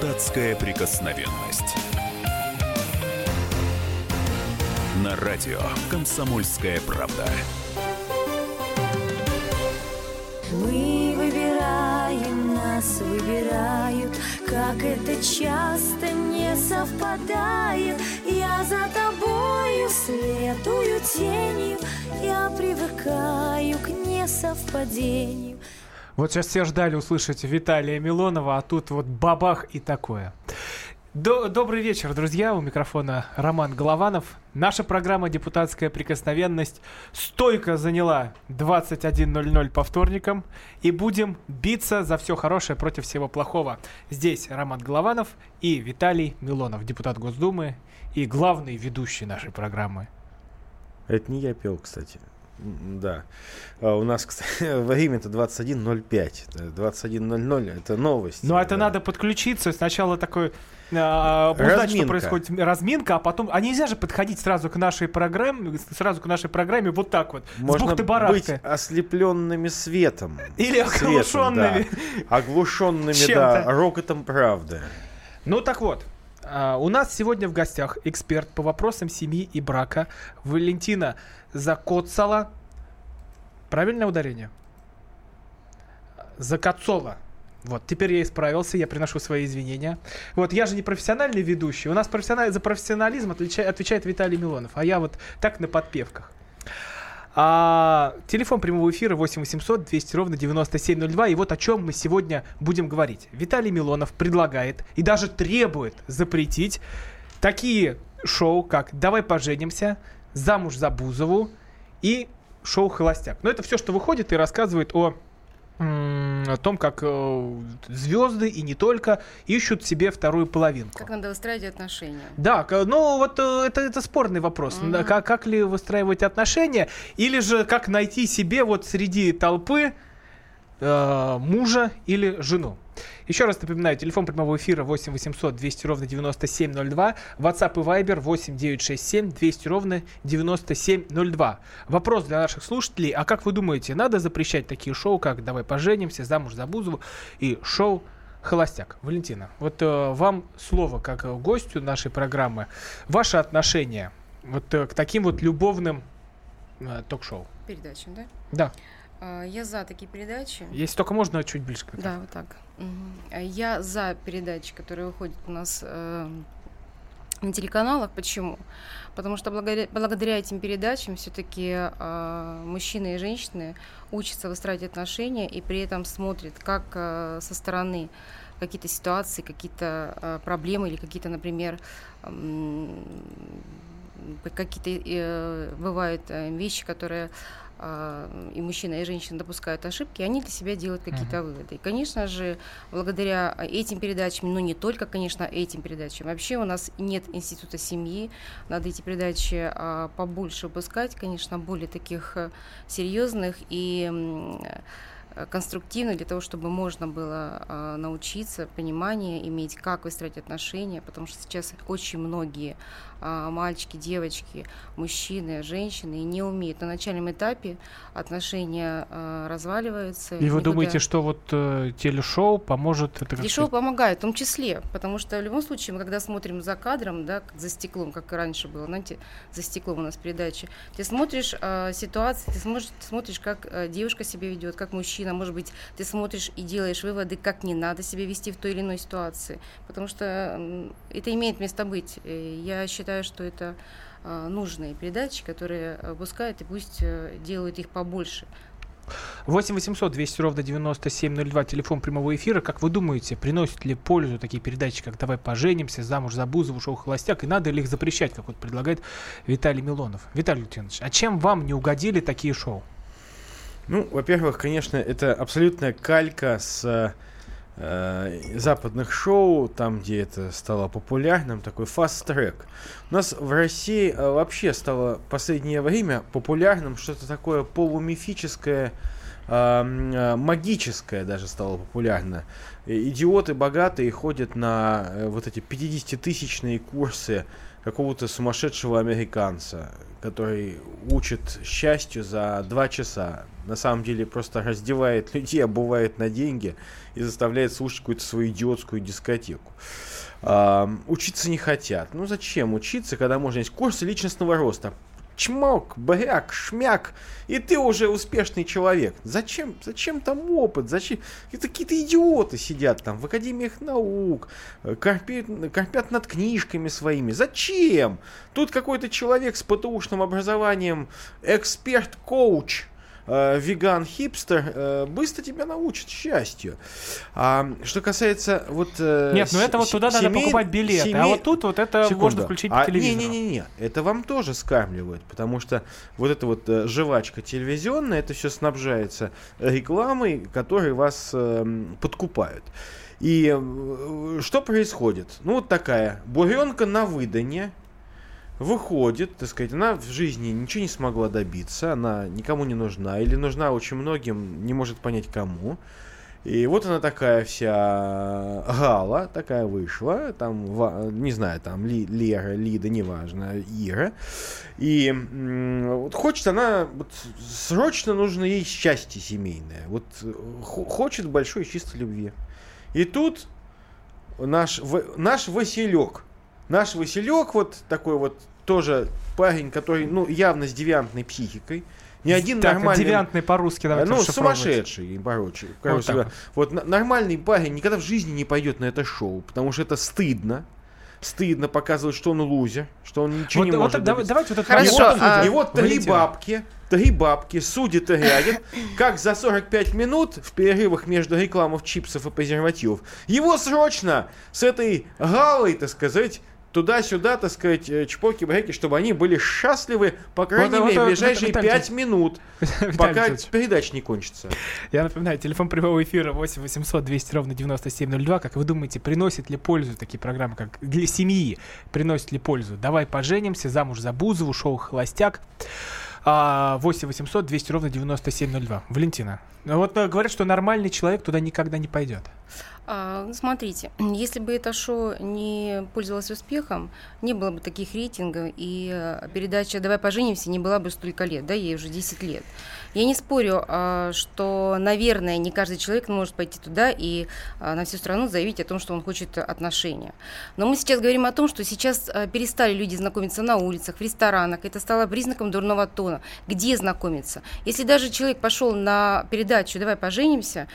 Депутатская прикосновенность. На радио «Комсомольская правда». Мы выбираем, нас выбирают, как это часто не совпадает. Я за тобою следую тенью, я привыкаю к несовпадению. Вот сейчас все ждали услышать Виталия Милонова, а тут вот бабах и такое. До- Добрый вечер, друзья. У микрофона Роман Голованов. Наша программа «Депутатская прикосновенность» стойко заняла 21.00 по вторникам. И будем биться за все хорошее против всего плохого. Здесь Роман Голованов и Виталий Милонов, депутат Госдумы и главный ведущий нашей программы. Это не я пел, кстати. Да. А у нас, кстати, время-то 21.05. Э, 21.00 это новость. Но Ну, это Да. надо подключиться. Сначала такой а, узнать, что происходит разминка, а потом. А нельзя же подходить сразу к нашей программе, сразу к нашей программе вот так вот. с Можно быть ослепленными светом. Или Светом, оглушенными. да. Оглушенными, да, рокотом правды. Ну так вот. а, у нас сегодня в гостях эксперт по вопросам семьи и брака Валентина Закоцала. Правильное ударение? Закоцова. Вот, теперь я исправился, я приношу свои извинения. Вот, я же не профессиональный ведущий. У нас профессиональ... за профессионализм отлича- отвечает Виталий Милонов, а я вот так на подпевках. А, телефон прямого эфира 8 800 200 ровно 9702. И вот о чем мы сегодня будем говорить. Виталий Милонов предлагает и даже требует запретить такие шоу, как «Давай поженимся», «Замуж за Бузову» и шоу «Холостяк». Но это все, что выходит и рассказывает о о том, как э, звезды и не только ищут себе вторую половинку. Как надо выстраивать отношения? Да, ну вот э, это, это спорный вопрос. Да, Как, как ли выстраивать отношения, или же как найти себе вот среди толпы э, мужа или жену. Еще раз напоминаю, телефон прямого эфира 8 800 200 ровно 9702, WhatsApp и Viber 8 967 200 ровно 9702. Вопрос для наших слушателей, а как вы думаете, надо запрещать такие шоу, как «Давай поженимся», «Замуж за Бузову» и шоу «Холостяк»? Валентина, вот э, вам слово как э, гостю нашей программы. Ваше отношение вот э, к таким вот любовным э, ток-шоу? Передачу, да? Да, А, Я за такие передачи. если только можно чуть ближе к. Да, вот так. Я за передачи, которые выходят у нас э, на телеканалах. Почему? Потому что благодаря, благодаря этим передачам все-таки мужчины и женщины учатся выстраивать отношения и при этом смотрят, как э, со стороны какие-то ситуации, какие-то э, проблемы или какие-то, например, м, какие-то э, бывают э, вещи, которые и мужчина, и женщина допускают ошибки, они для себя делают какие-то выводы. И, конечно же, благодаря этим передачам, ну не только, конечно, этим передачам, вообще у нас нет института семьи, надо эти передачи а, побольше выпускать, конечно, более таких э, серьезных и э, конструктивных для того, чтобы можно было а, научиться понимание иметь, как выстроить отношения, потому что сейчас очень многие а, мальчики, девочки, мужчины, женщины не умеют. На начальном этапе отношения а, разваливаются. И вы никуда- думаете, что вот э, телешоу поможет это Телешоу сказать, помогает, в том числе, потому что в любом случае, мы когда смотрим за кадром, да, за стеклом, как и раньше было, знаете, за стеклом у нас передачи, ты смотришь э, ситуации, ты смотришь, ты смотришь, как э, девушка себя ведет, как мужчина, может быть, ты смотришь и делаешь выводы, как не надо себя вести в той или иной ситуации, потому что это имеет место быть. Я считаю, что это э, нужные передачи, которые выпускают, и пусть э, делают их побольше. 8 800 200 ровно 9702, телефон прямого эфира. Как вы думаете, приносят ли пользу такие передачи, как «Давай поженимся», «Замуж за Бузову», «Шоу Холостяк», и надо ли их запрещать, как вот предлагает Виталий Милонов? Виталий Леонидович, а чем вам не угодили такие шоу? Ну, во-первых, конечно, это абсолютная калька с э, западных шоу, там, где это стало популярным, такой фаст-трек. У нас в России э, вообще стало в последнее время популярным что-то такое полумифическое, э, э, магическое даже стало популярно. Идиоты богатые ходят на э, вот эти 50-тысячные курсы какого-то сумасшедшего американца, который учит счастью за два часа. На самом деле просто раздевает людей, обувает на деньги и заставляет слушать какую-то свою идиотскую дискотеку. А, учиться не хотят. Ну зачем учиться, когда можно есть курсы личностного роста? чмок, бряк, шмяк, и ты уже успешный человек. Зачем, зачем там опыт? Зачем? Это какие-то идиоты сидят там в академиях наук, э, корпят, корпят над книжками своими. Зачем? Тут какой-то человек с ПТУшным образованием, эксперт-коуч, э, веган-хипстер э, быстро тебя научит счастью. А, что касается вот... Э, Нет, ну это вот туда семей, надо покупать билеты, семей... а вот тут вот это Секунду. можно включить по а, телевизору. Не-не-не, это вам тоже скармливают, потому что вот эта вот э, жвачка телевизионная, это все снабжается рекламой, которые вас э, подкупают. И что происходит? Ну, вот такая буренка на выдане, выходит, так сказать, она в жизни ничего не смогла добиться, она никому не нужна, или нужна очень многим, не может понять кому. И вот она такая вся гала, такая вышла, там, не знаю, там, Ли, Лера, Лида, неважно, Ира. И вот хочет она, вот, срочно нужно ей счастье семейное. Вот э, хо- хочет большой чистой любви. И тут наш, наш Василек, наш Василек вот такой вот тоже парень, который, ну, явно с девиантной психикой. Ни один так, нормальный... девиантный по-русски давайте ну, сумасшедший, короче. короче Вот вот нормальный парень никогда в жизни не пойдет на это шоу, потому что это стыдно. Стыдно показывать, что он лузер, что он ничего Вот, не вот может давай- давайте вот это Хорошо, вот, а- вот три бабки, три бабки судят и глядят, как за 45 минут в перерывах между рекламов чипсов и презервативов его срочно с этой галой, так сказать, туда-сюда, так сказать, э, чпоки-бреки, чтобы они были счастливы, по крайней Вот, мере, вот, в ближайшие 5 минут, пока передача не кончится. Я напоминаю, телефон прямого эфира 8 800 200 ровно 9702. Как вы думаете, приносит ли пользу такие программы, как для семьи, приносит ли пользу? Давай поженимся, замуж за Бузову, шоу «Холостяк». А, 8 800 200 ровно 9702. Валентина, ну вот э, говорят, что нормальный человек туда никогда не пойдет. А, ну, смотрите, если бы это шоу не пользовалось успехом, не было бы таких рейтингов, и э, передача «Давай поженимся» не была бы столько лет, да, ей уже 10 лет. Я не спорю, а, что, наверное, не каждый человек может пойти туда и а, на всю страну заявить о том, что он хочет отношения. Но мы сейчас говорим о том, что сейчас а, перестали люди знакомиться на улицах, в ресторанах. Это стало признаком дурного тона. Где знакомиться? Если даже человек пошел на передачу «Давай поженимся»,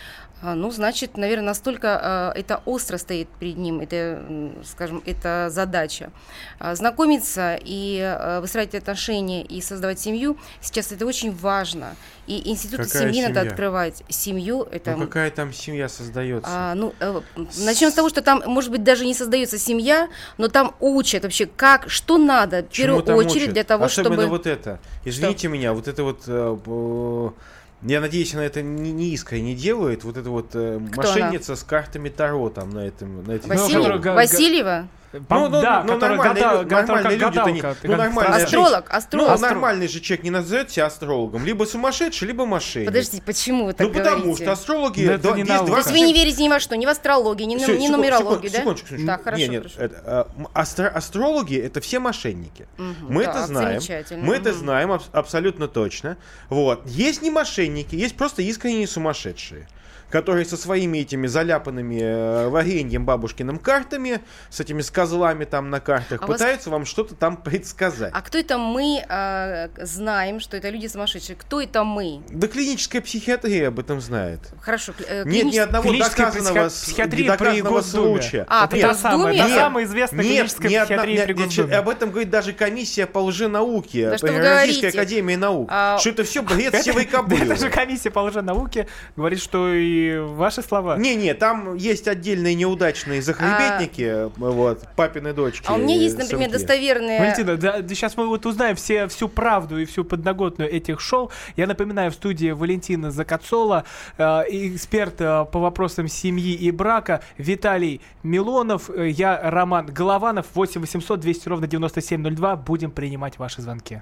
ну, значит, наверное, настолько а, это остро стоит перед ним, это, скажем, это задача. А, Знакомиться и а, выстраивать отношения и создавать семью, сейчас это очень важно. И институты Какая семьи надо открывать. Семью это... Ну какая там семья создается? А, ну, э, начнем с того, что там, может быть, даже не создается семья, но там учат вообще, как, что надо, в Чему первую очередь учат? для того, Особенно чтобы... вот это. Извините меня, вот это вот... я надеюсь, она это не, не искренне делает. Вот это вот э, Кто мошенница с картами Таро там на этом. На который га- га- Васильева? Пом- ну, да, ну, который нормальные гадал- лю- который нормальные не- ну, страшно. Астролог, Ну, астролог. а нормальный же человек не назовет себя астрологом. Либо сумасшедший, либо мошенник. Подождите, почему вы так ну, потому говорите? что астрологи... Да это да, не есть наука. То есть вы не верите ни во что, ни в астрологию, ни, Всё, ни секунд- нумерологию, секунд- да? секундочку, секундочку. Так, хорошо, Нет, нет, хорошо. это, а, астро- астрологи это все мошенники. Мгм, Мы это так, знаем. замечательно. Мы это Мгм. знаем аб- абсолютно точно. Вот. Есть не мошенники, есть просто искренние сумасшедшие которые со своими этими заляпанными э, вареньем бабушкиным картами, с этими с козлами там на картах, А у вас- пытаются вам что-то там предсказать. А кто это мы а, знаем, что это люди сумасшедшие? Кто это мы? Да клиническая психиатрия об этом знает. Хорошо, кли- э, Нет ни клинич- одного доказанного, психиатрия доказанного при случая. А, это при та самая, Нет, самая известная Нет, клиническая ни одна- психиатрия при нет, Госдуме. об этом говорит даже комиссия по лженауке Да при Российской академии наук. А, Что это все бред сивой кобылы. это же комиссия по лженауке говорит, что и ваши слова. Не-не, там есть отдельные неудачные захлебетники, вот, папины дочки. А у меня есть, например, сынки. достоверные... Валентина, да, сейчас мы вот узнаем все, всю правду и всю подноготную этих шоу. Я напоминаю, в студии Валентина Закацола, э, эксперт э, по вопросам семьи и брака, Виталий Милонов, э, я Роман Голованов, 8 800 200 ровно 9702. Будем принимать ваши звонки.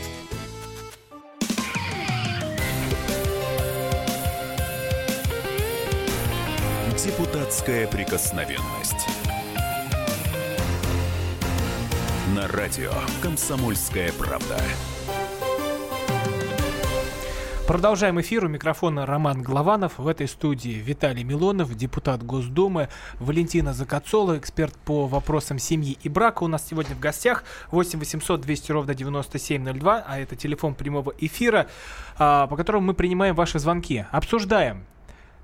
Депутатская прикосновенность. На радио «Комсомольская правда». Продолжаем эфир. У микрофона Роман Главанов. В этой студии Виталий Милонов, депутат Госдумы, Валентина Закацола, эксперт по вопросам семьи и брака. У нас сегодня в гостях 8 800 200 ровно 9702, а это телефон прямого эфира, а, по которому мы принимаем ваши звонки. Обсуждаем.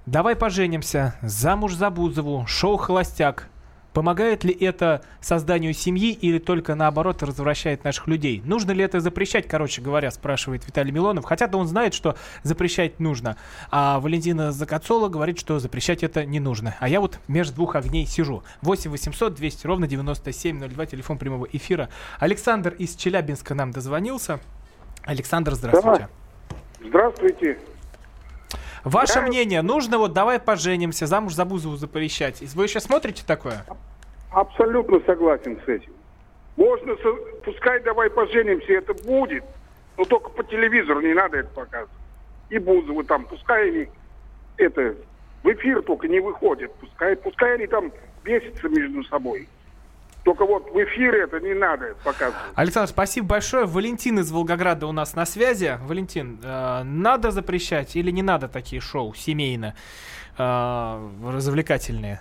Давай поженимся. Замуж за Бузову. Шоу «Холостяк». Помогает ли это созданию семьи или только наоборот развращает наших людей? Нужно ли это запрещать, короче говоря, спрашивает Виталий Милонов. Хотя-то он знает, что запрещать нужно. А Валентина Закацола говорит, что запрещать это не нужно. А я вот между двух огней сижу. 8 800 200 ровно 9702, телефон прямого эфира. Александр из Челябинска нам дозвонился. Александр, здравствуйте. Здравствуйте. Ваше Я- мнение, нужно вот давай поженимся, замуж за Бузову запрещать. Вы еще смотрите такое? Абсолютно согласен с этим. Можно, пускай давай поженимся, это будет, но только по телевизору не надо это показывать. И Бузовы там, пускай они это в эфир только не выходят, пускай, пускай они там бесятся между собой. Только вот в эфире это не надо показывать. Александр, спасибо большое. Валентин из Волгограда у нас на связи. Валентин, э, надо запрещать или не надо такие шоу семейно э, развлекательные?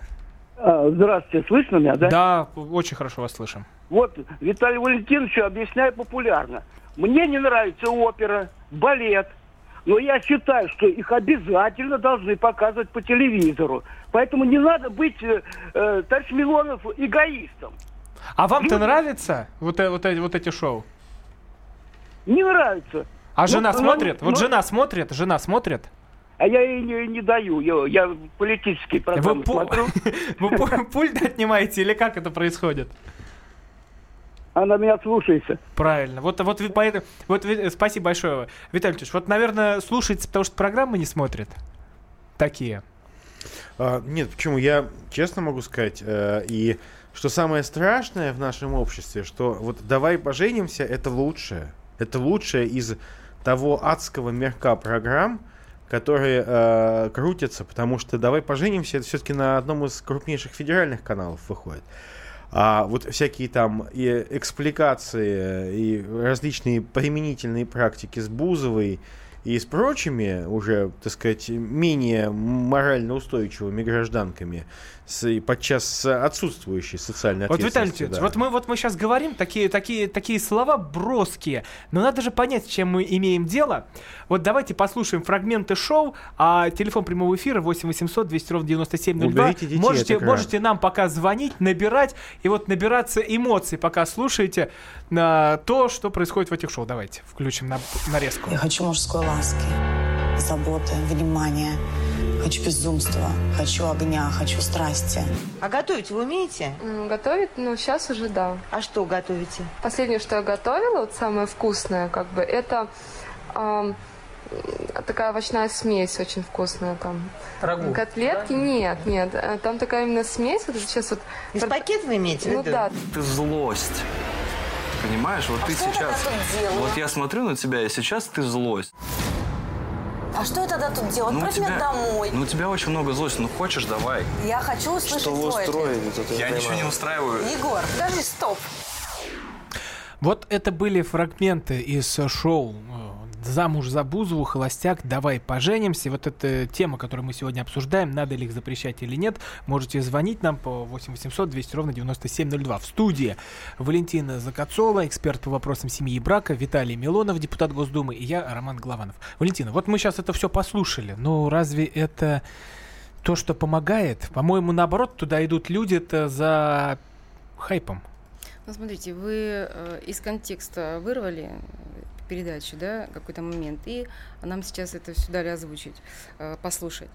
А, Здравствуйте, слышно меня, да? Да, очень хорошо вас слышим. Вот Виталий Валентинович объясняет популярно. Мне не нравится опера, балет, но я считаю, что их обязательно должны показывать по телевизору. Поэтому не надо быть, э, э, товарищ Милонов, эгоистом. А вам-то Люди- нравится вот, э- вот, эти- вот эти шоу? Не нравится. А Ну, жена ну, смотрит? ну, вот жена смотрит? Жена смотрит? А я ей не, не даю. Я, я политические программы Вы, смотрю. Вы пу- пульт отнимаете или как это происходит? Она меня слушается. Правильно. Вот, вот, поэтому, вот спасибо большое, Виталий Ильич. Вот, наверное, слушается, потому что программы не смотрят. Такие. А, нет, почему? Я честно могу сказать, э, и что самое страшное в нашем обществе, что вот давай поженимся, это лучшее. Это лучшее из того адского мерка программ, которые э, крутятся, потому что давай поженимся, это все-таки на одном из крупнейших федеральных каналов выходит. А вот всякие там и экспликации, и различные применительные практики с Бузовой и с прочими уже, так сказать, менее морально устойчивыми гражданками, с, и подчас с отсутствующей социальной Вот, Виталий ответственностью. Ильич, да. вот мы, вот мы сейчас говорим такие, такие, такие слова броские, но надо же понять, с чем мы имеем дело. Вот давайте послушаем фрагменты шоу, а телефон прямого эфира 8 800 200 ровно 9702. Уберите детей можете, можете нам пока звонить, набирать, и вот набираться эмоций, пока слушаете на то, что происходит в этих шоу. Давайте включим на, нарезку. Я хочу мужской ласки, заботы, внимания. Хочу безумства, хочу огня, хочу страсти. А готовить вы умеете? Готовить, ну, сейчас уже да. А что готовите? Последнее, что я готовила, вот самое вкусное, как бы, это м, такая овощная смесь очень вкусная там. Рагу. Котлетки? Нет, нет. э, Там такая именно смесь. Вот сейчас вот... Из пакет вы имеете в Ну да. ты злость. Понимаешь, вот ты сейчас... Вот я смотрю на тебя, и сейчас ты злость. А что я тогда тут делаю? Ну, Отправь меня тебя- домой. Ну, у тебя очень много злости. Ну, хочешь, давай. Я хочу услышать свой ответ. Я ничего не устраиваю. Егор, подожди, стоп. Вот это были фрагменты из шоу э, «Замуж за Бузову», «Холостяк», «Давай поженимся». Вот эта тема, которую мы сегодня обсуждаем, надо ли их запрещать или нет. Можете звонить нам по 8 800 200 ровно 9702. В студии Валентина Закацола, эксперт по вопросам семьи и брака, Виталий Милонов, депутат Госдумы, и я, Роман Главанов. Валентина, вот мы сейчас это все послушали, но разве это то, что помогает. По-моему, наоборот, туда идут люди-то за хайпом. Ну, смотрите, вы э, из контекста вырвали передачу, да, какой-то момент, и нам сейчас это все дали озвучить, э, послушать.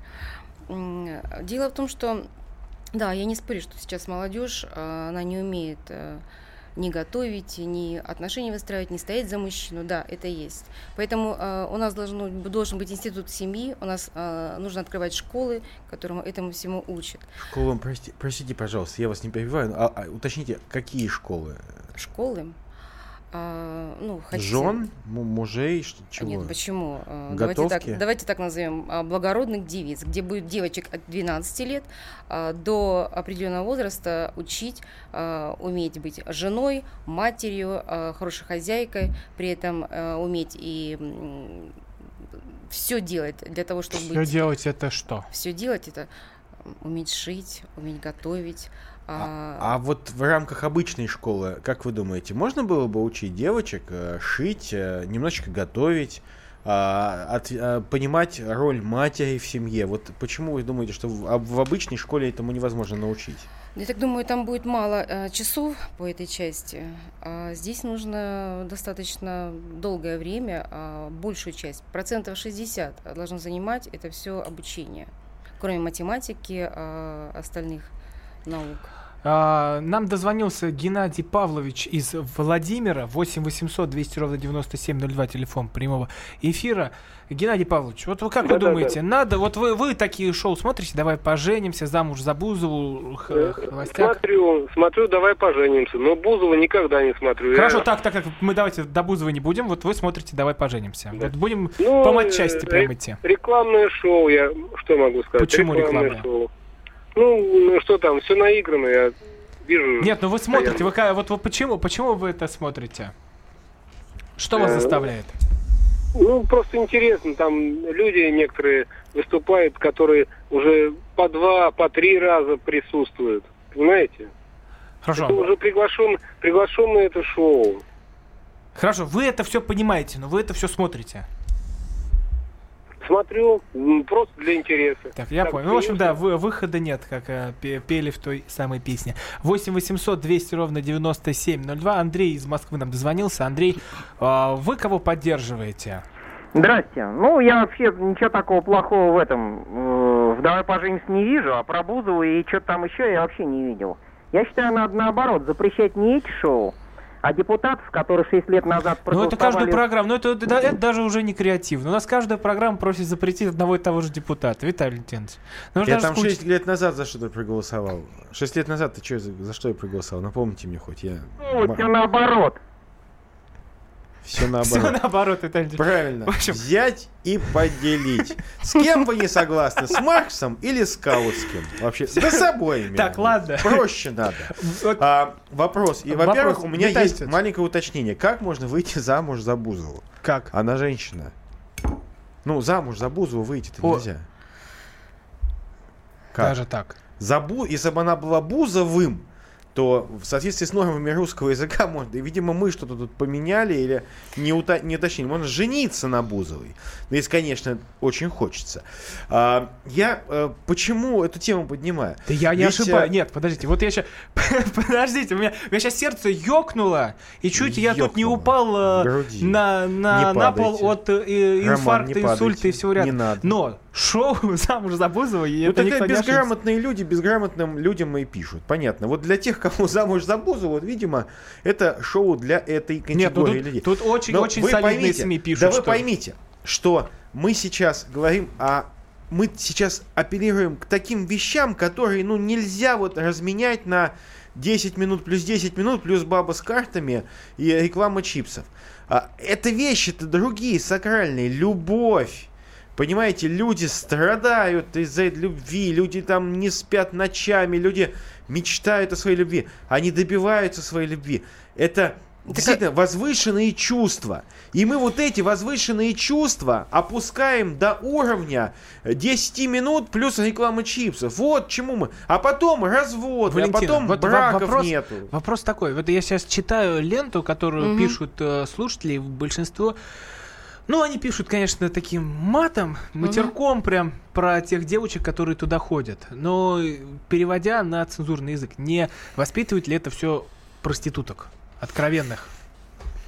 Дело в том, что, да, я не спорю, что сейчас молодежь, э, она не умеет э, ни готовить, ни отношения выстраивать, ни стоять за мужчину, да, это есть. Поэтому э, у нас должно, должен быть институт семьи, у нас э, нужно открывать школы, которым этому всему учат. Школам, прости- простите, пожалуйста, я вас не перебиваю, а, а уточните, какие школы? Школы, а, ну, хотите... Жен, му- мужей, что, чего? Нет, почему? А, Давайте Готовки? так, давайте так назовем а, благородных девиц, где будет девочек от 12 лет а, до определенного возраста учить а, уметь быть женой, матерью, а, хорошей хозяйкой, при этом а, уметь и все делать для того, чтобы Все быть... делать это что? Все делать это уметь шить, уметь готовить. А, А вот в рамках обычной школы, как вы думаете, можно было бы учить девочек э, шить, э, немножечко готовить, а, от- а, понимать роль матери в семье? Вот почему вы думаете, что в, а в обычной школе этому невозможно научить? Я так думаю, там будет мало э, часов по этой части. А здесь нужно достаточно долгое время, а большую часть, процентов 60 должно занимать это все обучение, кроме математики, а, остальных наук. А, Нам дозвонился Геннадий Павлович из Владимира. 8 800 200 ровно 9702 телефон прямого эфира. Геннадий Павлович, вот вы как вы думаете, надо, вот вы, вы такие шоу смотрите, давай поженимся, замуж за Бузову, х- холостяк. Смотрю, смотрю, давай поженимся. Но Бузова никогда не смотрю. Хорошо, Я- так, так как мы давайте до Бузова не будем, вот вы смотрите, давай поженимся. Вот будем Ну, по матчасти э, прям идти. Рекламное шоу, я что могу сказать? Почему рекламное рекламное? шоу. Ну, ну, что там, все наиграно, я вижу. Нет, ну вы смотрите, вы, вот вы почему, почему вы это смотрите? Что вас Э, заставляет? Ну, просто интересно, там люди некоторые выступают, которые уже по два, по три раза присутствуют. Понимаете? Хорошо. Это уже приглашен, приглашен на это шоу. Хорошо, вы это все понимаете, но вы это все смотрите. Смотрю, просто для интереса. Так, я понял. Ну, в общем, да, вы- выхода нет, как э, пе- пели в той самой песне. 8 800 200 ровно 9702. Андрей из Москвы нам дозвонился. Андрей, а, вы кого поддерживаете? Здрасте. Ну, я вообще ничего такого плохого в этом, э, в «Давай поженимся» не вижу, а про Бузову и что-то там еще я вообще не видел. Я считаю, надо наоборот, запрещать не эти шоу, а депутатов, которые 6 лет назад Ну, это каждую проголосовали- программу, ну, это, это- это даже уже не креативно. У нас каждая программа просит запретить одного и того же депутата. Виталий Леонидович. ну, я там скуч- 6 лет назад за что-то проголосовал. 6 лет назад ты что, за, за что я проголосовал? Напомните мне хоть, я... Ну, все наоборот. Все наоборот. Всё наоборот, Виталий Леонидович. Правильно. В общем- Взять и поделить. С кем вы не согласны? С Марксом или с Каутским? Вообще, да с обоими. Так, ладно. Проще надо. А, вопрос. И, во-первых, у меня есть маленькое уточнение. Как можно выйти замуж за Бузову? Как? Она женщина. Ну, замуж за Бузову выйти-то нельзя. Как? Даже так. За Бу... Если бы она была Бузовым, то в соответствии с нормами русского языка можно, и, видимо, мы что-то тут поменяли или не, ута... не уточнили. Можно жениться на Бузовой. Ну, если, конечно, очень хочется. А, я э, почему эту тему поднимаю? Да я не Ведь, э, ошибаюсь. Нет, подождите, вот я сейчас... Подождите, у меня, у меня сейчас сердце ёкнуло, и чуть я тут не Ёкнуло. упал э, груди. на, на, Не на пол от э, Роман, инфаркта, не инсульта и всего ряда. Не надо. Но шоу «Замуж за Бузовой» и Ну, это тогда не безграмотные люди безграмотным людям и пишут. Понятно. Вот для тех, кому замуж за Бузову, вот, видимо, это шоу для этой категории Нет, ну тут- людей. тут очень- Но очень солидные поймите, СМИ пишут, Да вы что- поймите, что мы сейчас говорим о мы сейчас апеллируем к таким вещам, которые, ну, нельзя вот разменять на 10 минут плюс 10 минут плюс баба с картами и реклама чипсов. А, это вещи-то другие, сакральные. Любовь. Понимаете, люди страдают из-за этой любви, люди там не спят ночами, люди мечтают о своей любви, они добиваются своей любви. Это действительно возвышенные чувства. И мы вот эти возвышенные чувства опускаем до уровня 10 минут плюс реклама чипсов. Вот чему мы. А потом развод, а потом вот во- браков вопрос, нету. Вопрос такой. Вот я сейчас читаю ленту, которую Мгм. пишут э, слушатели, большинство Ну, они пишут, конечно, таким матом, матерком прям про тех девочек, которые туда ходят. Но э, переводя на цензурный язык, не воспитывает ли это все проституток откровенных?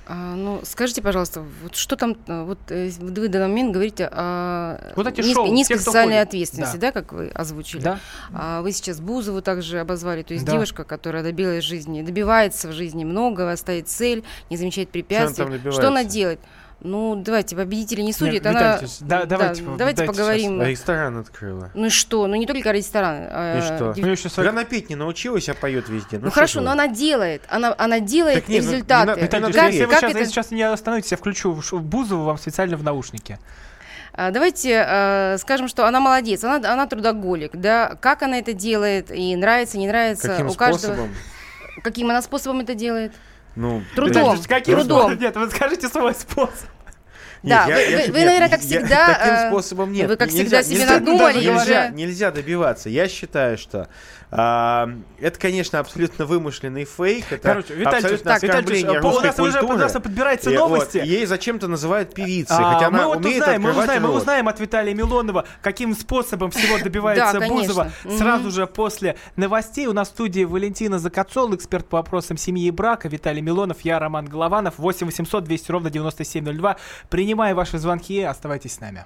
А, ну, скажите, пожалуйста, вот что там, э, вот э, вы в данный момент говорите о Вот эти низкой, шоу, низкой те, социальной ходит. ответственности, Да. да. как вы озвучили? Да. А вы сейчас Бузову также обозвали, то есть Да. девушка, которая добилась жизни, добивается в жизни многого, ставит цель, не замечает препятствий. там Что она делает? Ну, давайте, победители не судят, Нет, она... Товарищевич, да, давайте, давайте дайте поговорим. А ресторан открыла. Ну и что? Ну не только ресторан. а, И что? дев- Так Она петь не научилась, а поет везде. Ну, что хорошо, но вы? она делает, она, она делает Так не, ну, результаты. это Виталий как, если, вы как сейчас, это- если сейчас не остановитесь, я включу Бузову вам специально в наушники. А, Давайте э, скажем, что она молодец, она, она трудоголик, да, как она это делает, и нравится, не нравится, Каким у каждого. способом? Каким она способом это делает? Ну, Трудом. Товарищевич, каким Трудом. способом? Нет, вы скажите свой способ. Да, Нет, вы- я- я- вы- нет, вы, наверное, как я- всегда, Таким э, способом нет. вы как Нельзя- всегда себе нельзя- надумали, нельзя, уже- нельзя добиваться. Я считаю, что а, это, конечно, абсолютно вымышленный фейк. Это Короче, Виталий абсолютно Товарищевич, Виталий Товарищевич, у нас уже- у нас подбираются И новости. вот ей зачем-то называют певицей, А, хотя мы она вот умеет узнаем, мы узнаем, мы рот. узнаем от Виталия Милонова, каким способом всего добивается Да, Бузова. конечно. Сразу же после новостей у нас в студии Валентина Закацол, эксперт по вопросам семьи и брака, Виталий Милонов, я Роман Голованов, 8 800 200 ровно 9702. Принимаю ваши звонки, оставайтесь с нами.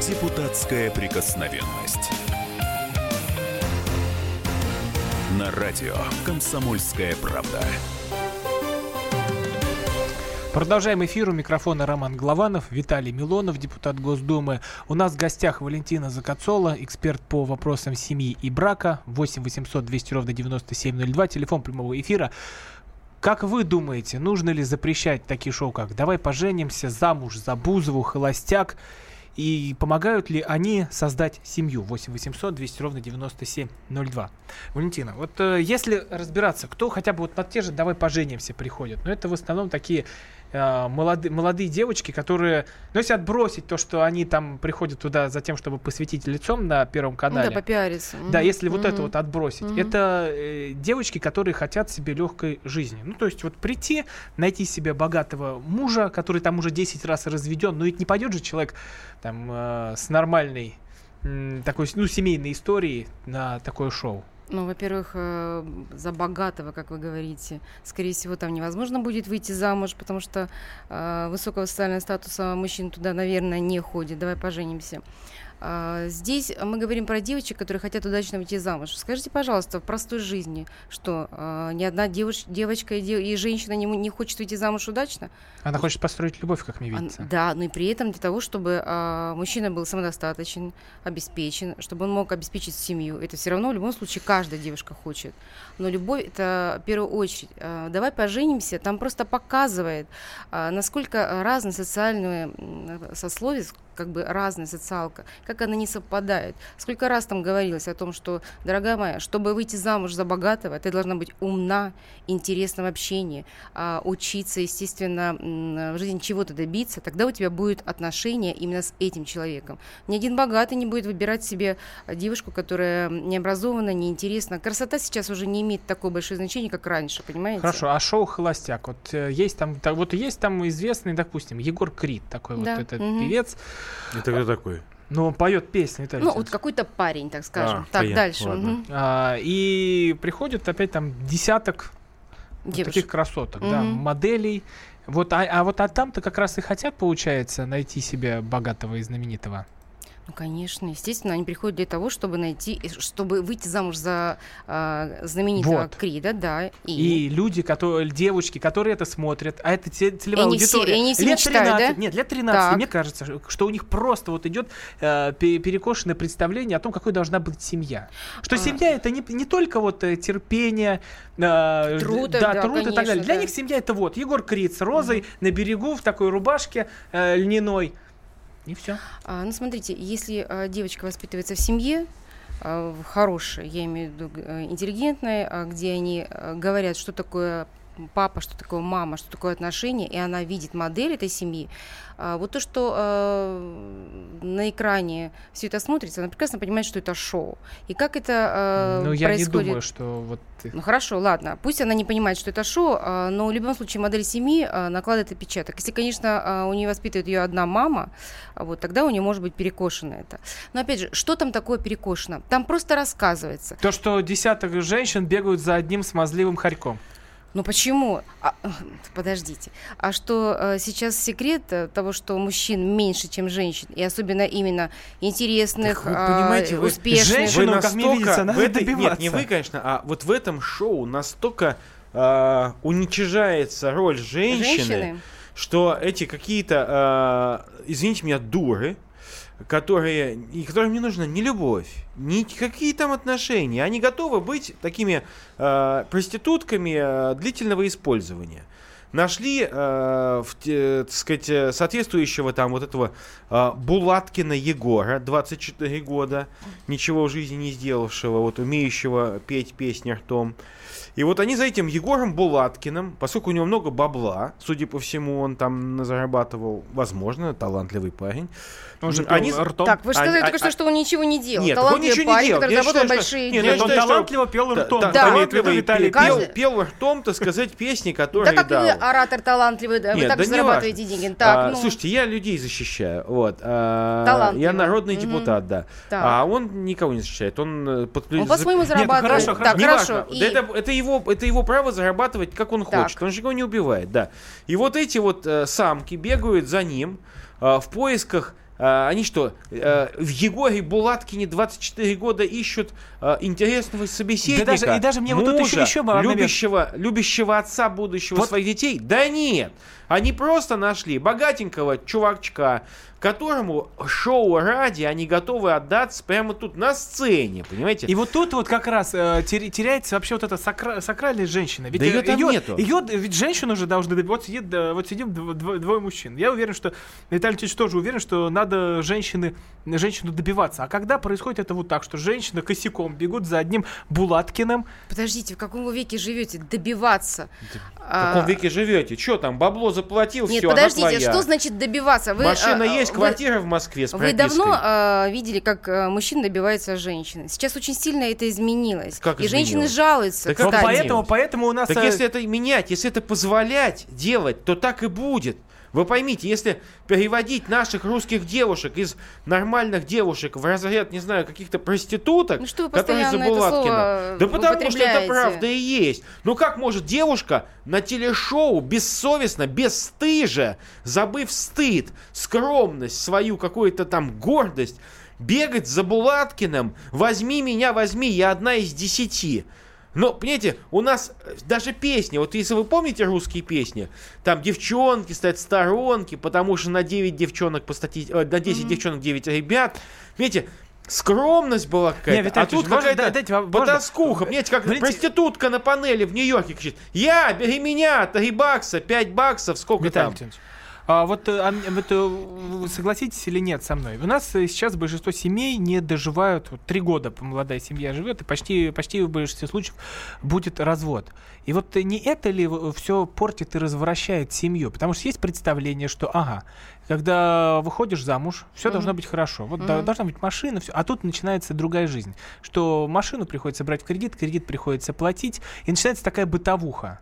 Депутатская прикосновенность. На радио «Комсомольская правда». Продолжаем эфир. У микрофона Роман Главанов, Виталий Милонов, депутат Госдумы. У нас в гостях Валентина Закацола, эксперт по вопросам семьи и брака. 8 800 200 ровно 9702, телефон прямого эфира. Как вы думаете, нужно ли запрещать такие шоу, как «Давай поженимся», «Замуж за Бузову», «Холостяк»? И помогают ли они создать семью? 8 800 200 ровно 9702. Валентина, вот э, если разбираться, кто хотя бы вот на те же «Давай поженимся» приходят, но это в основном такие э, молоды- молодые девочки, которые, ну если отбросить то, что они там приходят туда за тем, чтобы посвятить лицом на Первом Ну канале. да, попиариться. Да, если вот это вот отбросить, Мгм. это э, девочки, которые хотят себе легкой жизни. Ну, то есть вот прийти, найти себе богатого мужа, который там уже 10 раз разведен, ну ведь не пойдет же человек там э, с нормальной такой, ну, семейной историей на такое шоу. Ну, во-первых, э, за богатого, как вы говорите, скорее всего, там невозможно будет выйти замуж, потому что э, высокого социального статуса мужчин туда, наверное, не ходит. Давай поженимся. А, Здесь мы говорим про девочек, которые хотят удачно выйти замуж. Скажите, пожалуйста, в простой жизни, что а, ни одна девуш- девочка и, де- и женщина не, не хочет выйти замуж удачно? Она хочет построить любовь, как мне видится. Да, но и при этом для того, чтобы а, мужчина был самодостаточен, обеспечен, чтобы он мог обеспечить семью. Это все равно в любом случае каждая девушка хочет. Но любовь это в первую очередь. А, давай поженимся. Там просто показывает, а, насколько разные социальные сословия, как бы разная социалка, как она не совпадает. Сколько раз там говорилось о том, что, дорогая моя, чтобы выйти замуж за богатого, ты должна быть умна, интересна в общении, а, учиться, естественно, в жизни чего-то добиться, тогда у тебя будет отношение именно с этим человеком. Ни один богатый не будет выбирать себе девушку, которая не образована, неинтересна. Красота сейчас уже не имеет такое большое значение, как раньше, понимаете? Хорошо, а шоу «Холостяк», вот э, есть там, та- вот есть там известный, допустим, Егор Крид, такой Да, вот этот мгм. певец. Это кто такой? Ну, он поет песни, Виталий Ну, вот какой-то парень, так скажем. А, так, понятно, дальше. мгм. А, и приходит опять там десяток вот таких красоток, да, Мгм. моделей. Вот, а, а вот а там-то как раз и хотят, получается, найти себе богатого и знаменитого. Ну, конечно, естественно, они приходят для того, чтобы найти, чтобы выйти замуж за а, знаменитого Вот. Крида, да. И, И люди, которые, девочки, которые это смотрят, а это целевая И они все- аудитория. и все лет мечтают, 13, да? Нет, лет 13, Так. мне кажется, что у них просто вот идет э, пе- перекошенное представление о том, какой должна быть семья. Что А. семья это не, не только вот э, терпение, э, Труд, да, да, труд и так конечно, далее. Для да. них семья это вот Егор Крид с Розой на берегу в такой рубашке э, льняной. И все. А, ну, смотрите, если а, девочка воспитывается в семье, а, в хорошей, я имею в виду э, интеллигентной, а, где они а, говорят, что такое папа, что такое мама, что такое отношения, и она видит модель этой семьи, а, вот то, что а, на экране все это смотрится, она прекрасно понимает, что это шоу. И как это Ну, я происходит... не думаю, что вот... ты- Ну хорошо, ладно. Пусть она не понимает, что это шоу, а, но в любом случае модель семьи накладывает отпечаток. Если, конечно, у нее воспитывает ее одна мама, а, вот тогда у нее может быть перекошено это. Но опять же, что там такое перекошено? Там просто рассказывается. То, что десяток женщин бегают за одним смазливым хорьком. Ну почему? А, подождите. А что э, сейчас секрет э, того, что мужчин меньше, чем женщин, и особенно именно интересных, Так вы а, понимаете, успешных? Женщину, Вы как мне настолько видится, в надо этой- добиваться. Нет, не вы, конечно, а вот в этом шоу настолько а, уничижается роль женщины, Женщины? что эти какие-то, а, извините меня, дуры, которые, и которым не нужна ни любовь, ни какие там отношения, они готовы быть такими а, проститутками а, длительного использования. Нашли, а, в те- так сказать, э, соответствующего там вот этого а, Булаткина Егора, 24 года, ничего в жизни не сделавшего, вот умеющего петь песни ртом. И вот они за этим Егором Булаткиным, поскольку у него много бабла, судя по всему, он там зарабатывал, возможно, талантливый парень. Он же они- ртом. Так, вы же сказали А- только а- что, что он ничего не делал. Нет, он Талантливый ничего не парень, делал. который Я заработал большие Нет, деньги. Нет, он считаю, что- талантливо пел ртом. Да. талантливый Виталий пел, пел ртом, так сказать, песни, Да которые как вы оратор талантливый, да, вы так да же не зарабатываете важно. деньги. Так, А, ну. Слушайте, я людей защищаю. Вот. а, я народный депутат, да. А он никого не защищает. Он, э, подклю- Он по-своему за- зарабатывает. хорошо, хорошо. Да это, это, его, это его право зарабатывать, как он Так. хочет. Он же его не убивает, да. И вот эти вот э, самки бегают за ним э, в поисках э, они что, э, в Егоре Булаткине 24 года ищут э, интересного собеседника? даже- и даже мне вот тут еще- мужа, еще любящего, любящего отца будущего Вот- своих детей? Да нет. Они просто нашли богатенького чувачка, которому шоу ради они готовы отдаться прямо тут на сцене, понимаете? И вот тут вот как раз э, теря- теряется вообще вот эта сакра- сакральная женщина. Ведь Да э, там её- нету. её- ведь женщину уже должны добиваться. Вот, сидит, да, вот сидим дв- дв- двое мужчин. Я уверен, что Виталий Ильич тоже уверен, что надо женщины, женщину добиваться. А когда происходит это вот так, что женщины косяком бегут за одним Булаткиным, Подождите, в каком вы веке живете? Добиваться. В А, каком веке живете? Че там, бабло заплатил, Нет, все, подождите, она твоя. что значит добиваться? Вы, Машина а, есть, вы- квартира в Москве с Вы давно а, видели, как а, мужчина добивается женщины? Сейчас очень сильно это изменилось. Как и женщины изменилось? жалуются, Да как вот кстати. поэтому, поэтому у нас... Так э, если это менять, если это позволять делать, то так и будет. Вы поймите, если переводить наших русских девушек из нормальных девушек в разряд, не знаю, каких-то проституток, Ну что вы которые за Булаткина. Да потому что это правда и есть. Ну как может девушка на телешоу бессовестно, бесстыже, забыв стыд, скромность, свою какую-то там гордость, бегать за Булаткиным, возьми меня, возьми, я одна из десяти. Но, понимаете, у нас э, даже песни, вот если вы помните русские песни, там девчонки стоят в сторонке, потому что на 9 девчонок по стати... э, на 10 девчонок 9 ребят. Понимаете, скромность была какая-то, а Виталий тут какая-то дайте вам- можно- потаскуха. Понимаете, как Смотрите- проститутка на панели в Нью-Йорке кричит, я, бери меня, 3 бакса, 5 баксов, сколько Виталий там? Леонидович, а вот, а, вот, э, согласитесь или нет со мной? У нас э, сейчас большинство семей не доживают, вот, три года молодая семья живет, и почти, почти в большинстве случаев будет развод. И вот не это ли все портит и развращает семью? Потому что есть представление, что, ага, когда выходишь замуж, все Мгм. должно быть хорошо. Вот Мгм. должна быть машина, все. А тут начинается другая жизнь. Что машину приходится брать в кредит, кредит приходится платить, и начинается такая бытовуха.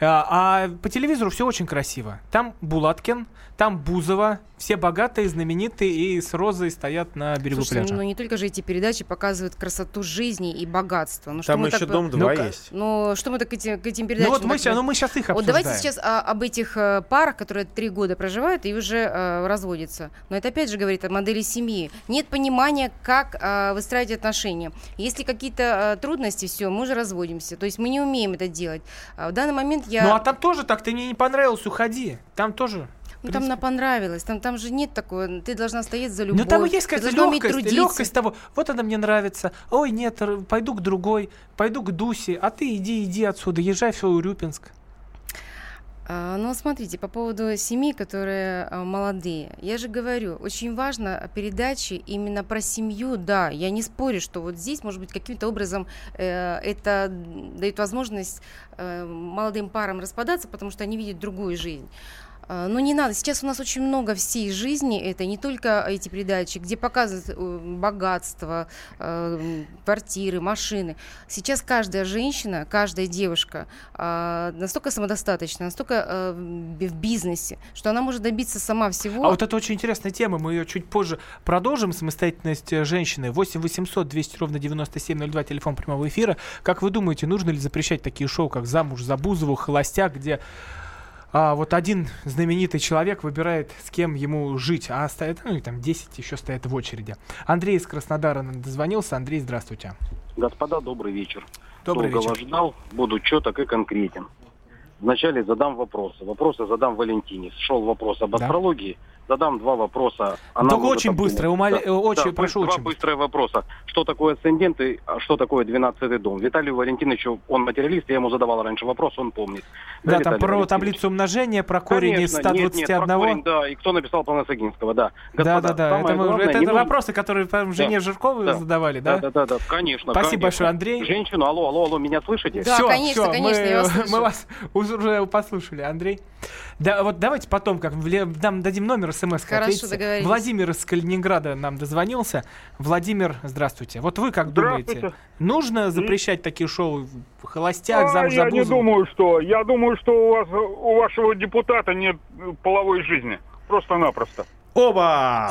А, а по телевизору все очень красиво. Там Булаткин, там Бузова, все богатые, знаменитые и с розой стоят на берегу Слушайте, пляжа. ну не только же эти передачи показывают красоту жизни и богатство. Ну, Там еще так, дом 2 Ну-ка. есть. Ну, что мы так к этим, к этим передачам... Ну вот мы так- ну мы сейчас их Вот давайте обсуждаем. сейчас а, об этих э, парах, которые три года проживают и уже э, разводятся. Но это опять же говорит о модели семьи. Нет понимания, как э, выстраивать отношения. Если какие-то э, трудности, все, мы уже разводимся. То есть мы не умеем это делать. А в данный момент я... Ну а там тоже так, ты мне не понравился, уходи. Там тоже. Ну, там на понравилось, там, там же нет такого, ты должна стоять за любовь. Ну там и есть какая-то легкость, легкость того. Вот она мне нравится. Ой, нет, пойду к другой, пойду к Дусе, а ты иди, иди отсюда, езжай в свой Урюпинск. А, Ну, смотрите, по поводу семей, которые а, молодые. Я же говорю, очень важно передачи именно про семью. Да, я не спорю, что вот здесь, может быть, каким-то образом э, это дает возможность э, молодым парам распадаться, потому что они видят другую жизнь. А, Но не надо. Сейчас у нас очень много всей жизни. Это не только эти передачи, где показывают э, богатство, э, квартиры, машины. Сейчас каждая женщина, каждая девушка а, настолько самодостаточна, настолько в в бизнесе, что она может добиться сама всего. А вот это очень интересная тема, мы ее чуть позже продолжим. Самостоятельность э, женщины. 8 800 200 ровно 9702, телефон прямого эфира. Как вы думаете, нужно ли запрещать такие шоу, как «Замуж за Бузову», «Холостяк», где а, вот один знаменитый человек выбирает, с кем ему жить, а стоят, ну и там 10 еще стоят в очереди. Андрей из Краснодара нам дозвонился. Андрей, здравствуйте. Господа, добрый вечер. Добрый Долго вечер. вас ждал, буду четок и конкретен. Вначале задам вопросы. Вопросы задам Валентине. Шел вопрос об Да. астрологии. Задам два вопроса. Только может очень обдумать. быстро, умоля- э, очень- да, прошу Два очень быстрые вопроса. Что такое асцендент и а что такое 12 дом? Виталию Валентиновичу, он материалист, я ему задавал раньше вопрос, он помнит. Да, там Виталий про Валентинович. таблицу умножения, про корень из Конечно, нет, нет, 121. про корень, да, и кто написал план Сагинского, да. Да, Господа, да, да. самое Это, мы- главное, это не нужно- вопросы, которые там, жене Да, Жирковой да. задавали, да? Да, да, да, да, конечно. Спасибо конечно. большое, Андрей. Женщину, алло, алло, алло, меня слышите? Да, Всё, конечно, всё, конечно, мы, я вас слышу. мы вас уже послушали, Андрей. Да, вот давайте потом, как нам дадим номер смс. Хорошо, ответите. договорились. Владимир из Калининграда нам дозвонился. Владимир, здравствуйте. Вот вы как думаете, нужно запрещать такие шоу «Холостяк», А, «Замуж за я не Бузову»? думаю, что. Я думаю, что у вас у вашего депутата нет половой жизни. Просто-напросто. Оба!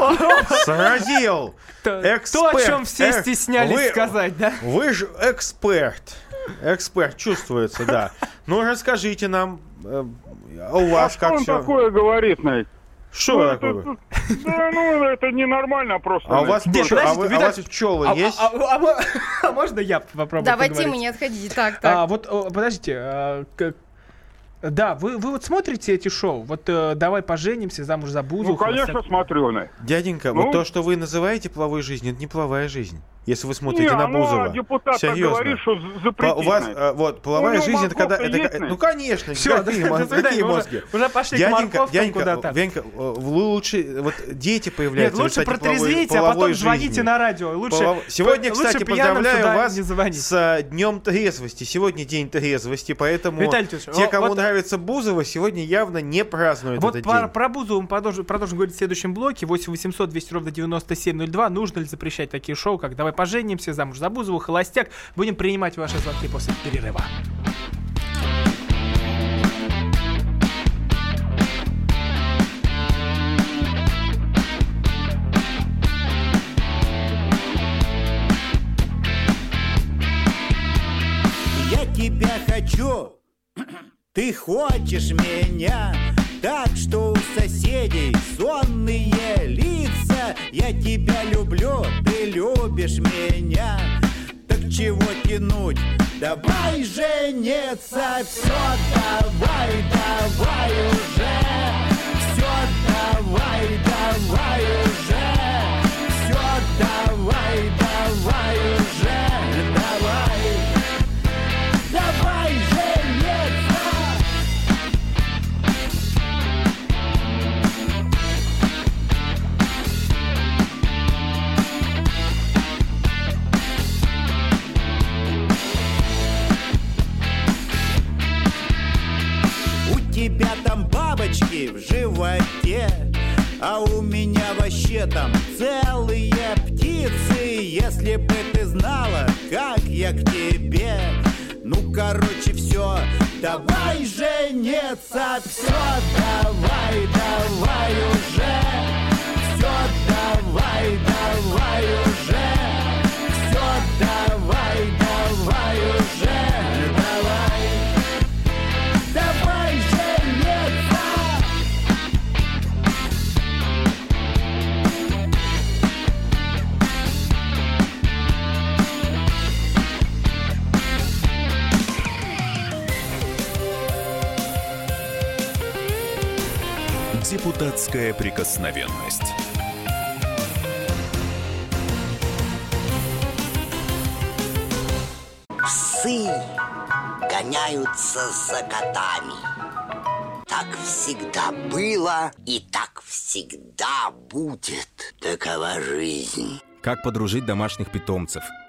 Сразил! Эксперт! То, о чем все Эх, стеснялись вы- сказать, да? Вы же эксперт. Эксперт, чувствуется, да. Ну, расскажите нам, э, а у вас а как что он все? такое говорит, Найк? Что Ну, такое? это- Да, ну, это ненормально просто. А у вас, Найк. пчё- а вы- а у вас пчелы а, есть? а- а- а а можно я попробую Давай поговорить? темы не отходите. Так, так. А, вот, подождите, а, как- да, вы, вы вот смотрите эти шоу? Вот э, «Давай поженимся», «Замуж за Бузову», Ну, конечно, «Холостяк». смотрю, Найк. Дяденька, Ну? вот то, что вы называете половой жизнью, это не половая жизнь. Если вы смотрите Не, на ну, Бузова. депутат Серьезно. говорит, что По- запретить. у вас, э, вот, половая У него жизнь, это когда... это- есть, ну, конечно, Всё, какие, свидания, какие уже- мозги? уже пошли к дяденька, морковкам дяденька, куда-то. Венька, э, в лучше, вот дети Нет, появляются. в лучше половой- протрезветь, а половой потом звоните жизни. на радио. Лучше, Полов- Сегодня, лучше кстати, пьяным поздравляю вас с э, Днем трезвости. Сегодня день трезвости, поэтому Виталий те, кому вот- нравится Бузова, сегодня явно не празднуют Вот этот про, день. про Бузову мы продолжим, продолжим говорить в следующем блоке. 8 800 200 ровно 9702. Нужно ли запрещать такие шоу, как «Давай поженимся», «Замуж за Бузову», «Холостяк». Будем принимать ваши звонки после перерыва. Я тебя хочу, ты хочешь меня, так что у соседей сонные лица. Я тебя люблю, ты любишь меня, так чего тянуть? Давай жениться, все, давай, давай уже, все, давай, давай уже, вообще там целые птицы. Если бы ты знала, как я к тебе, Ну, короче, все, давай жениться, все, давай, давай уже, все, давай, давай уже, Депутатская прикосновенность. Псы гоняются за котами. Так всегда было и так всегда будет. Такова жизнь. Как подружить домашних питомцев,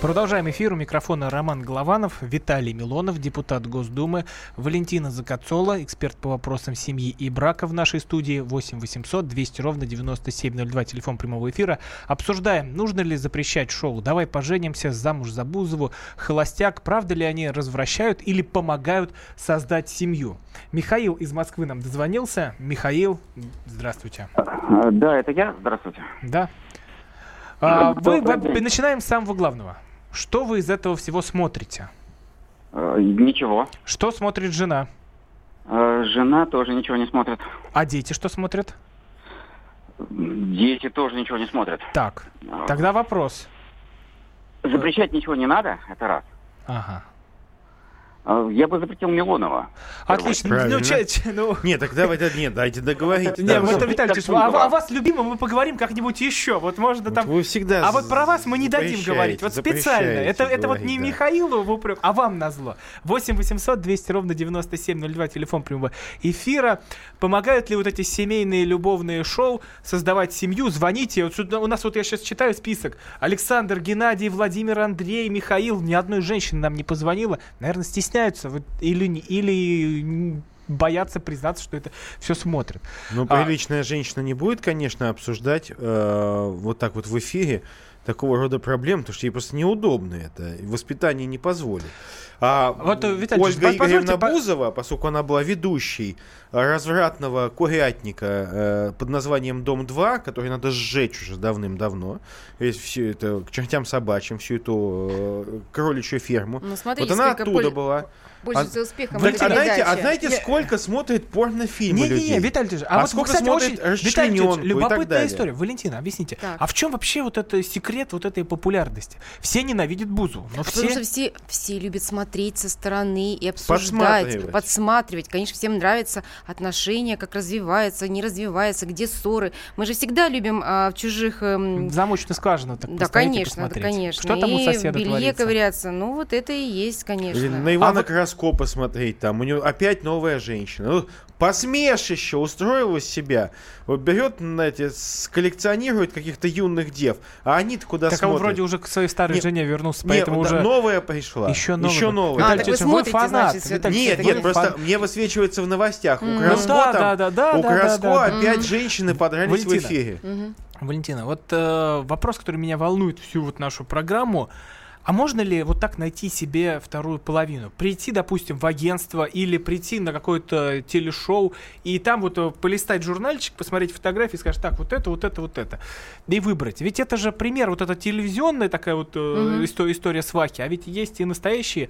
Продолжаем эфир. У микрофона Роман Голованов, Виталий Милонов, депутат Госдумы, Валентина Закацола, эксперт по вопросам семьи и брака в нашей студии 8 800 200 ровно 9702, телефон прямого эфира. Обсуждаем, нужно ли запрещать шоу «Давай поженимся», «Замуж за Бузову», «Холостяк». Правда ли они развращают или помогают создать семью? Михаил из Москвы нам дозвонился. Михаил, здравствуйте. Да, это я. Здравствуйте. Да. А, вы, день. начинаем с самого главного. Что вы из этого всего смотрите? Э, Ничего. Что смотрит жена? Э, Жена тоже ничего не смотрит. А дети что смотрят? Дети тоже ничего не смотрят. Так, тогда вопрос. Запрещать ничего не надо, это раз. Ага. Э, Я бы запретил Милонова. Отлично. Правильно. Ну, че- ну, Нет, так давайте, нет, дайте договорить. Не, Да. вот, Виталий Ильич, а, о вас, любимом, мы поговорим как-нибудь еще. Вот можно там... Вы всегда А вот про вас мы не дадим говорить. Вот специально. Это, это вот не. Михаилу в упрек, а вам назло. 8 800 200 ровно 9702, телефон прямого эфира. Помогают ли вот эти семейные любовные шоу создавать семью? Звоните. Вот у нас вот я сейчас читаю список. Александр, Геннадий, Владимир, Андрей, Михаил. Ни одной женщины нам не позвонила. Наверное, стесняются вот, или, или боятся признаться, что это все смотрят. Ну, А, приличная женщина не будет, конечно, обсуждать э, вот так вот в эфире такого рода проблем, потому что ей просто неудобно это, воспитание не позволит. А Вот, Виталий Ольга позвольте Игоревна по- Бузова, поскольку она была ведущей развратного курятника э, под названием «Дом-2», который надо сжечь уже давным-давно, все это к чертям собачьим, всю эту э, кроличью ферму. Ну, смотрите, вот она оттуда поль- была. пользуется А- успехом Так, а знаете, а знаете, Не- сколько смотрит порнофильмы Не-не-не, людей? Виталий Ильич, а, вот, сколько кстати, смотрит очень, Виталий Ильич, любопытная история. Валентина, объясните, Так. а в чем вообще вот это секрет вот этой популярности? Все ненавидят Бузу, но А Потому что все... все, все любят смотреть со стороны и обсуждать, Подсматривать. подсматривать. Конечно, всем нравятся отношения, как развиваются, не развиваются, где ссоры. Мы же всегда любим а, в чужих... эм, В замочную скважину так да, конечно, да, конечно. Что там у и соседа в белье творится? ковыряться. Ну, вот это и есть, конечно. Или на Ивана А вот- Краско посмотреть, там, у него опять новая женщина. Ну, посмешище устроил из себя. Вот берет, знаете, коллекционирует каких-то юных дев, а они-то куда Так а он смотрят? вроде уже к своей старой Не- жене вернулся, Не, поэтому да, уже... новая пришла. Еще новая. Еще новая. А, Виталий так вы смотрите, фанат. значит. Ильич, Нет, это нет, не просто фан- мне высвечивается в новостях. У Мгм. Краско Ну да, там, да, да, да, у да, да, Краско да. опять Мгм. женщины подрались в Валентина. эфире. Мгм. Валентина, вот э, вопрос, который меня волнует всю вот нашу программу. А можно ли вот так найти себе вторую половину? Прийти, допустим, в агентство или прийти на какое-то телешоу и там вот э, полистать журнальчик, посмотреть фотографии и сказать, так, вот это, вот это, вот это. И выбрать. Ведь это же пример, вот эта телевизионная такая вот э, Мгм. исто- история свахи, а ведь есть и настоящие э,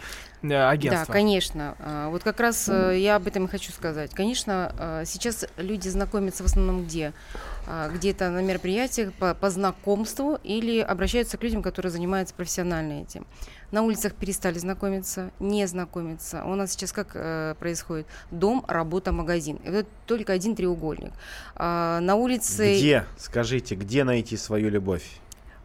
Да, агентства. конечно. А, Вот как раз э, я об этом и хочу сказать. Конечно, э, сейчас люди знакомятся в основном где? А, Где-то на мероприятиях по, по знакомству или обращаются к людям, которые занимаются профессионально этим. На улицах перестали знакомиться, не знакомиться. У нас сейчас как э, происходит? Дом, работа, магазин. Вот только один треугольник. А, на улице... Где, скажите, где найти свою любовь?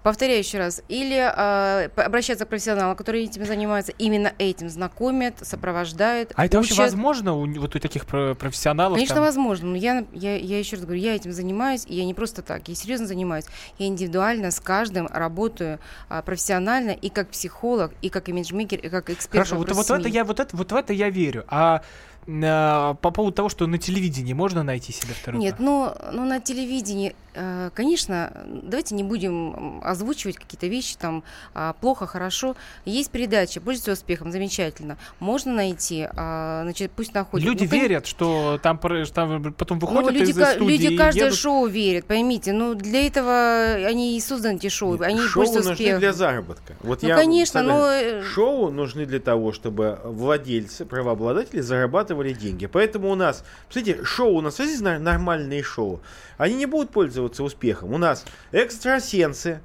Повторяю еще раз. Или э, обращаться к профессионалу, который этим занимается, именно этим знакомит, сопровождает. А это вообще учат. возможно у, вот у таких про- профессионалов? Конечно, там? возможно. Но я, я, я еще раз говорю, я этим занимаюсь, и я не просто так, я серьезно занимаюсь. Я индивидуально с каждым работаю а, профессионально и как психолог, и как имиджмейкер, и как эксперт. Хорошо, вот, вот, в это я, вот, это, вот в это я верю. А по поводу того, что на телевидении можно найти себе вторую Нет, ну, ну на телевидении, э, конечно, давайте не будем озвучивать какие-то вещи там а, плохо, хорошо. Есть передача, пользуйтесь успехом, замечательно. Можно найти, а, значит, пусть находят. Люди Ну, кон- верят, что там, там потом Ну, выходят люди, из студии люди каждое едут. шоу верят, поймите. Ну, для этого они и созданы, эти шоу. они и Шоу нужны успехом. для заработка. Вот Ну, я конечно, но, э, Шоу нужны для того, чтобы владельцы, правообладатели зарабатывали деньги. Поэтому у нас, смотрите, шоу у нас, есть нормальные шоу, они не будут пользоваться успехом. У нас экстрасенсы,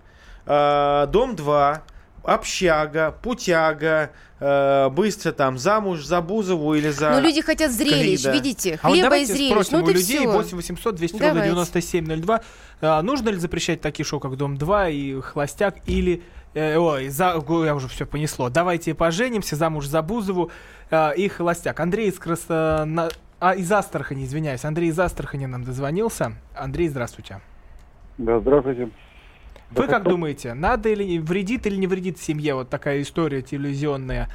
э, Дом 2, Общага, Путяга, э, быстро там замуж за Бузову или за... Но люди хотят зрелищ, Крида. видите, А вот хлеба и зрелищ. спросим Ну, у людей всё. 8 800 200 ровно Давайте. 9702. А, нужно ли запрещать такие шоу, как «Дом-2» и «Холостяк» или... э, ой, за, я уже все понесло. Давайте поженимся, замуж за Бузову э, и «Холостяк». Андрей из Красно... А, из Астрахани, извиняюсь. Андрей из Астрахани нам дозвонился. Андрей, здравствуйте. Да, здравствуйте. Вы Да, как кто- думаете, надо или вредит или не вредит семье вот такая история телевизионная?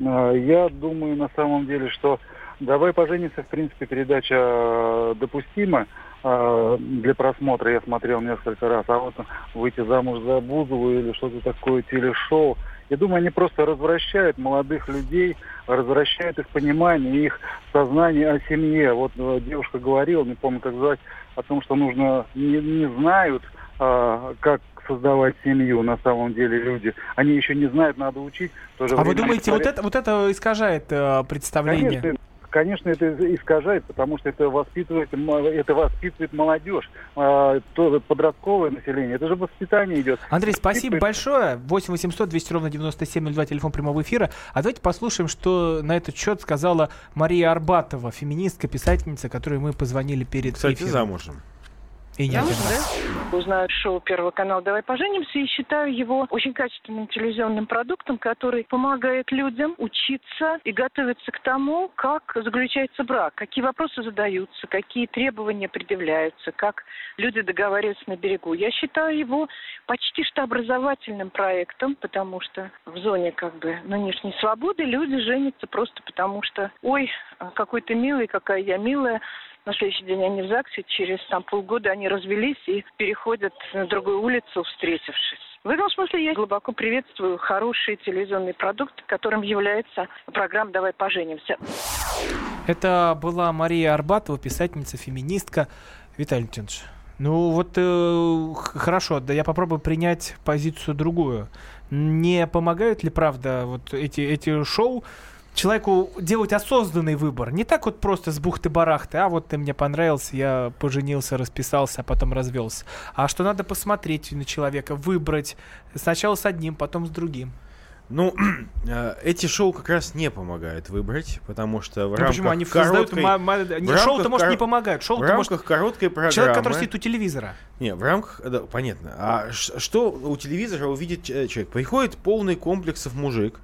А, Я думаю, на самом деле, что «Давай поженимся», в принципе, передача э, допустима для просмотра. Я смотрел несколько раз. А вот «Выйти замуж за Бузову» или что-то такое, телешоу. Я думаю, они просто развращают молодых людей, развращают их понимание, их сознание о семье. Вот э, девушка говорила, не помню, как звать, о том, что нужно, не, не знают, а, как создавать семью на самом деле люди. Они еще не знают, надо учить. А вы думаете, вот это, вот это искажает э, представление? Конечно, конечно, это искажает, потому что это воспитывает, это воспитывает молодежь, а, то подростковое население. Это же воспитание идет. Андрей, спасибо Воспитывает- большое. 8 800 200 ровно 9702, телефон прямого эфира. А давайте послушаем, что на этот счет сказала Мария Арбатова, феминистка, писательница, которой мы позвонили перед Кстати, эфиром. замужем. И не один раз. Узнаю шоу Первого канала «Давай поженимся» и считаю его очень качественным телевизионным продуктом, который помогает людям учиться и готовиться к тому, как заключается брак, какие вопросы задаются, какие требования предъявляются, как люди договариваются на берегу. Я считаю его почти что образовательным проектом, потому что в зоне как бы нынешней свободы люди женятся просто потому что, ой, какой ты милый, какая я милая, на следующий день они в ЗАГСе, через там полгода они развелись и переходят на другую улицу, встретившись. В этом смысле я глубоко приветствую хороший телевизионный продукт, которым является программа «Давай поженимся». Это была Мария Арбатова, писательница, феминистка. Виталий Леонидович, ну вот э, хорошо, да я попробую принять позицию другую. Не помогают ли, правда, вот эти, эти шоу человеку делать осознанный выбор? Не так вот просто с бухты-барахты, а вот ты мне понравился, я поженился, расписался, а потом развелся. А что надо посмотреть на человека, выбрать сначала с одним, потом с другим. Ну, э, эти шоу как раз не помогают выбрать, потому что в Ну, рамках почему? Они короткой... ма- шоу-то, рамках может, кор- не помогают. В Шоу-то, может, рамках короткой программы... Человек, который сидит у телевизора. Не, в рамках... Да, понятно. А что у телевизора увидит человек? Приходит полный комплексов мужик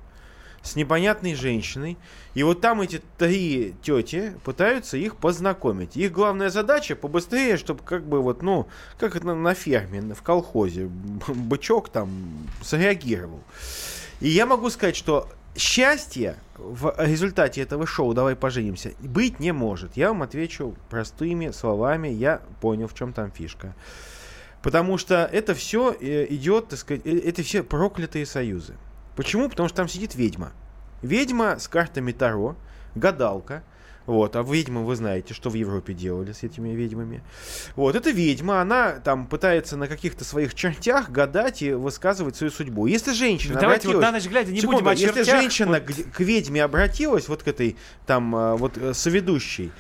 с непонятной женщиной, и вот там эти три тети пытаются их познакомить. Их главная задача побыстрее, чтобы как бы вот, ну, как это на, ферме, в колхозе, бычок там среагировал. И я могу сказать, что счастье в результате этого шоу «Давай поженимся» быть не может. Я вам отвечу простыми словами. Я понял, в чем там фишка. Потому что это все идет, так сказать, э, это все проклятые союзы. Почему? Потому что там сидит ведьма. Ведьма с картами Таро, гадалка. Вот, а ведьмы, вы знаете, что в Европе делали с этими ведьмами. Вот, эта ведьма, она там пытается на каких-то своих чертях гадать и высказывать свою судьбу. Если женщина Ну, давайте вот обратилась... на ночь глядя не Секунду, будем о Если чертях, женщина вот- к, к ведьме обратилась, вот к этой там а, вот э, соведущей,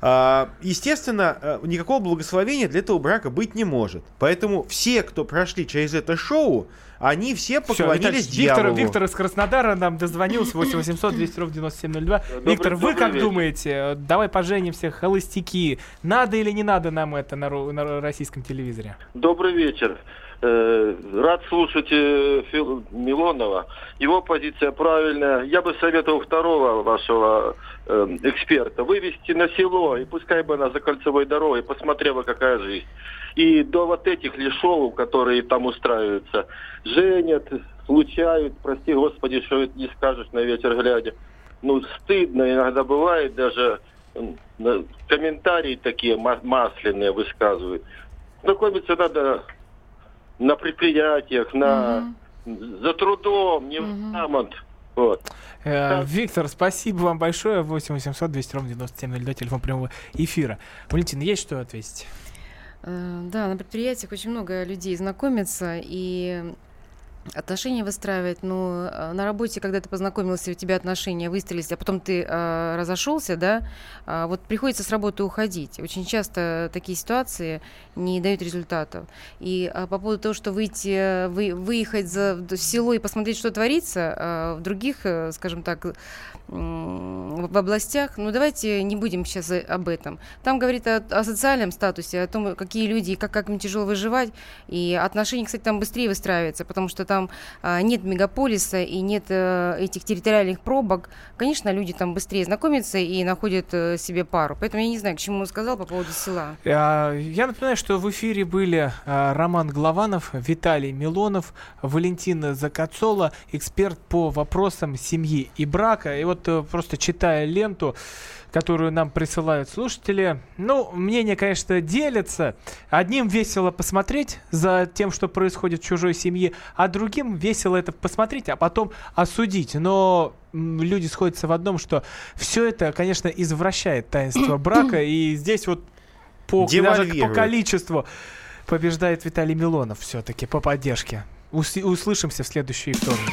а, естественно, а, никакого благословения для этого брака быть не может. Поэтому все, кто прошли через это шоу, они все поклонились Виталий, Виктор, дьяволу. Виктор из Краснодара нам дозвонился 8 800 200 ровно 9702. Добрый- Виктор, вы добрый как вечер. думаете? Давай поженимся, холостяки. Надо или не надо нам это на, на российском телевизоре? Добрый вечер. Э, рад слушать э, Фил- Милонова. Его позиция правильная. Я бы советовал второго вашего э, эксперта вывести на село, и пускай бы она за кольцевой дорогой посмотрела, какая жизнь. И до вот этих ли шоу, которые там устраиваются, женят, случают, прости господи, что это не скажешь на ветер глядя. Ну, стыдно иногда бывает, даже комментарии такие ма- масляные высказывают. Знакомиться надо на предприятиях, на за трудом, не в мамонт. Вот. Э, Виктор, спасибо вам большое. 8 800 200 ровно 9702, телефон прямого эфира. Валентина, есть что ответить? Э, Да, на предприятиях очень много людей знакомится и отношения выстраивать, но э, на работе, когда ты познакомился, у тебя отношения выстроились, а потом ты э, разошелся, да, а вот приходится с работы уходить. Очень часто такие ситуации не дают результатов. И а, по поводу того, что выйти, э, вы, выехать за, в село и посмотреть, что творится э, в других, э, скажем так, в областях, ну давайте не будем сейчас э, об этом. Там говорит о, о социальном статусе, о том, какие люди и как, как им тяжело выживать. И отношения, кстати, там быстрее выстраиваются, потому что там а, нет мегаполиса и нет э, этих территориальных пробок. Конечно, люди там быстрее знакомятся и находят э, себе пару. Поэтому я не знаю, к чему он сказал по поводу села. А, Я напоминаю, что в эфире были а, Роман Главанов, Виталий Милонов, Валентина Закацола, эксперт по вопросам семьи и брака. И вот э, просто читая ленту, которую нам присылают слушатели, ну, мнения, конечно, делятся. Одним весело посмотреть за тем, что происходит в чужой семье, а другим весело это посмотреть, а потом осудить. Но люди сходятся в одном, что все это, конечно, извращает таинство брака, и здесь вот по, даже по количеству побеждает Виталий Милонов все-таки по поддержке. Ус- услышимся в следующий вторник.